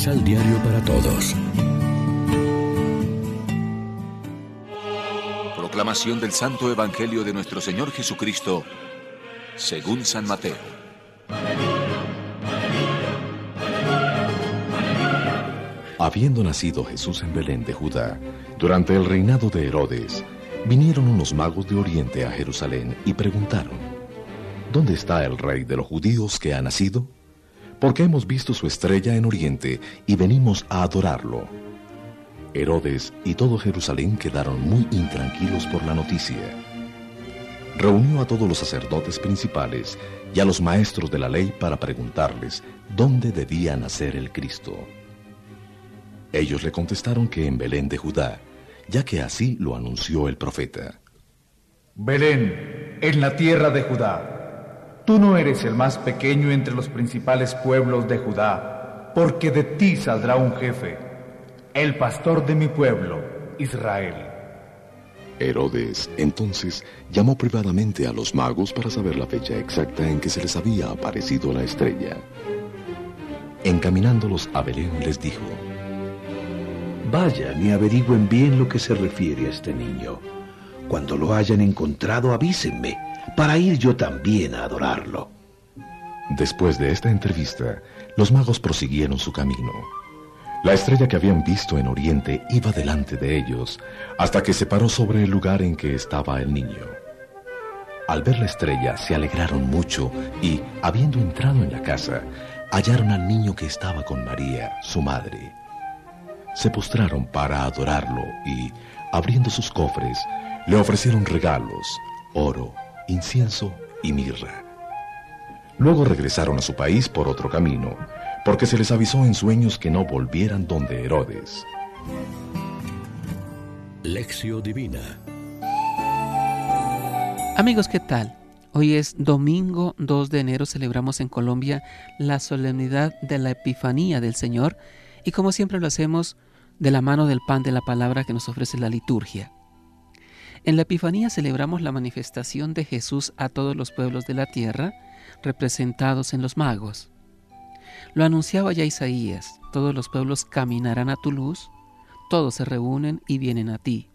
Misal Diario para Todos. Proclamación del Santo Evangelio de nuestro Señor Jesucristo, según San Mateo. Habiendo nacido Jesús en Belén de Judá, durante el reinado de Herodes, vinieron unos magos de Oriente a Jerusalén y preguntaron, ¿Dónde está el rey de los judíos que ha nacido? Porque hemos visto su estrella en Oriente y venimos a adorarlo. Herodes y todo Jerusalén quedaron muy intranquilos por la noticia. Reunió a todos los sacerdotes principales y a los maestros de la ley para preguntarles dónde debía nacer el Cristo. Ellos le contestaron que en Belén de Judá, ya que así lo anunció el profeta. Belén, en la tierra de Judá, tú no eres el más pequeño entre los principales pueblos de Judá, porque de ti saldrá un jefe, el pastor de mi pueblo, Israel. Herodes entonces llamó privadamente a los magos para saber la fecha exacta en que se les había aparecido la estrella. Encaminándolos a Belén les dijo, Vayan y averigüen bien lo que se refiere a este niño. Cuando lo hayan encontrado, avísenme, para ir yo también a adorarlo. Después de esta entrevista, los magos prosiguieron su camino. La estrella que habían visto en Oriente iba delante de ellos, hasta que se paró sobre el lugar en que estaba el niño. Al ver la estrella se alegraron mucho y, habiendo entrado en la casa, hallaron al niño que estaba con María, su madre se postraron para adorarlo y, abriendo sus cofres, le ofrecieron regalos, oro, incienso y mirra. Luego regresaron a su país por otro camino, porque se les avisó en sueños que no volvieran donde Herodes. Lección Divina Amigos, ¿qué tal? Hoy es domingo 2 de enero, celebramos en Colombia la solemnidad de la Epifanía del Señor y como siempre lo hacemos de la mano del pan de la palabra que nos ofrece la liturgia. En la Epifanía celebramos la manifestación de Jesús a todos los pueblos de la tierra, representados en los magos. Lo anunciaba ya Isaías, todos los pueblos caminarán a tu luz, todos se reúnen y vienen a ti.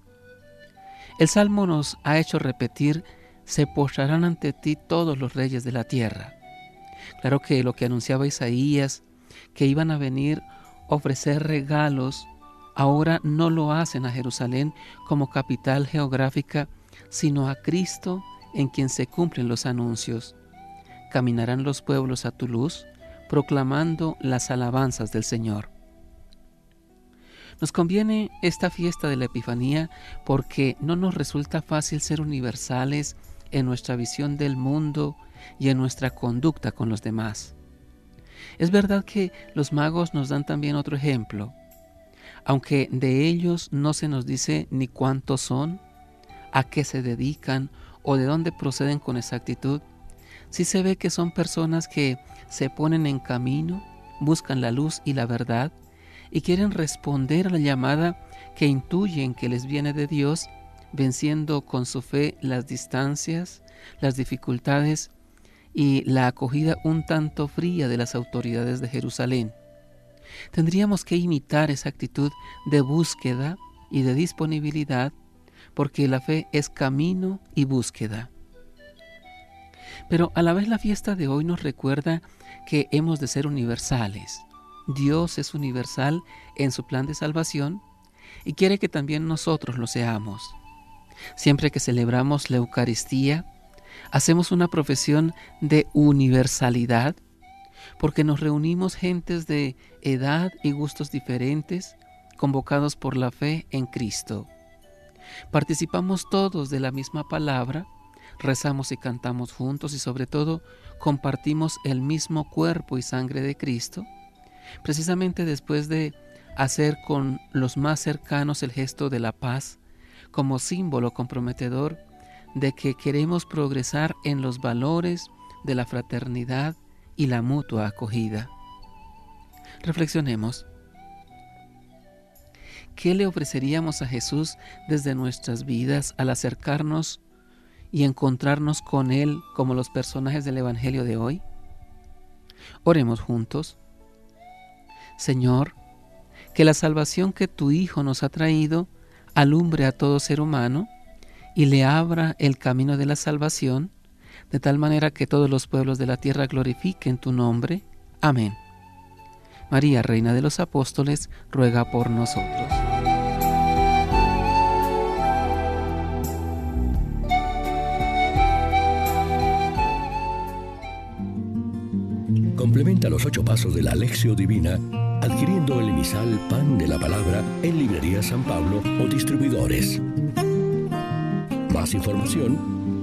El Salmo nos ha hecho repetir, se postrarán ante ti todos los reyes de la tierra. Claro que lo que anunciaba Isaías, que iban a venir ofrecer regalos, ahora no lo hacen a Jerusalén como capital geográfica, sino a Cristo en quien se cumplen los anuncios. Caminarán los pueblos a tu luz, proclamando las alabanzas del Señor. Nos conviene esta fiesta de la Epifanía porque no nos resulta fácil ser universales en nuestra visión del mundo y en nuestra conducta con los demás. Es verdad que los magos nos dan también otro ejemplo. Aunque de ellos no se nos dice ni cuántos son, a qué se dedican o de dónde proceden con exactitud, sí se ve que son personas que se ponen en camino, buscan la luz y la verdad y quieren responder a la llamada que intuyen que les viene de Dios, venciendo con su fe las distancias, las dificultades y la acogida un tanto fría de las autoridades de Jerusalén. Tendríamos que imitar esa actitud de búsqueda y de disponibilidad porque la fe es camino y búsqueda. Pero a la vez la fiesta de hoy nos recuerda que hemos de ser universales. Dios es universal en su plan de salvación y quiere que también nosotros lo seamos. Siempre que celebramos la Eucaristía, hacemos una profesión de universalidad porque nos reunimos gentes de edad y gustos diferentes, convocados por la fe en Cristo. Participamos todos de la misma palabra, rezamos y cantamos juntos y sobre todo compartimos el mismo cuerpo y sangre de Cristo, precisamente después de hacer con los más cercanos el gesto de la paz como símbolo comprometedor de que queremos progresar en los valores de la fraternidad y la mutua acogida. Reflexionemos. ¿Qué le ofreceríamos a Jesús desde nuestras vidas al acercarnos y encontrarnos con Él como los personajes del Evangelio de hoy? Oremos juntos. Señor, que la salvación que tu Hijo nos ha traído alumbre a todo ser humano y le abra el camino de la salvación, de tal manera que todos los pueblos de la tierra glorifiquen tu nombre. Amén. María, Reina de los Apóstoles, ruega por nosotros. Complementa los ocho pasos de la Alexio Divina adquiriendo el emisal Pan de la Palabra en Librería San Pablo o distribuidores. Más información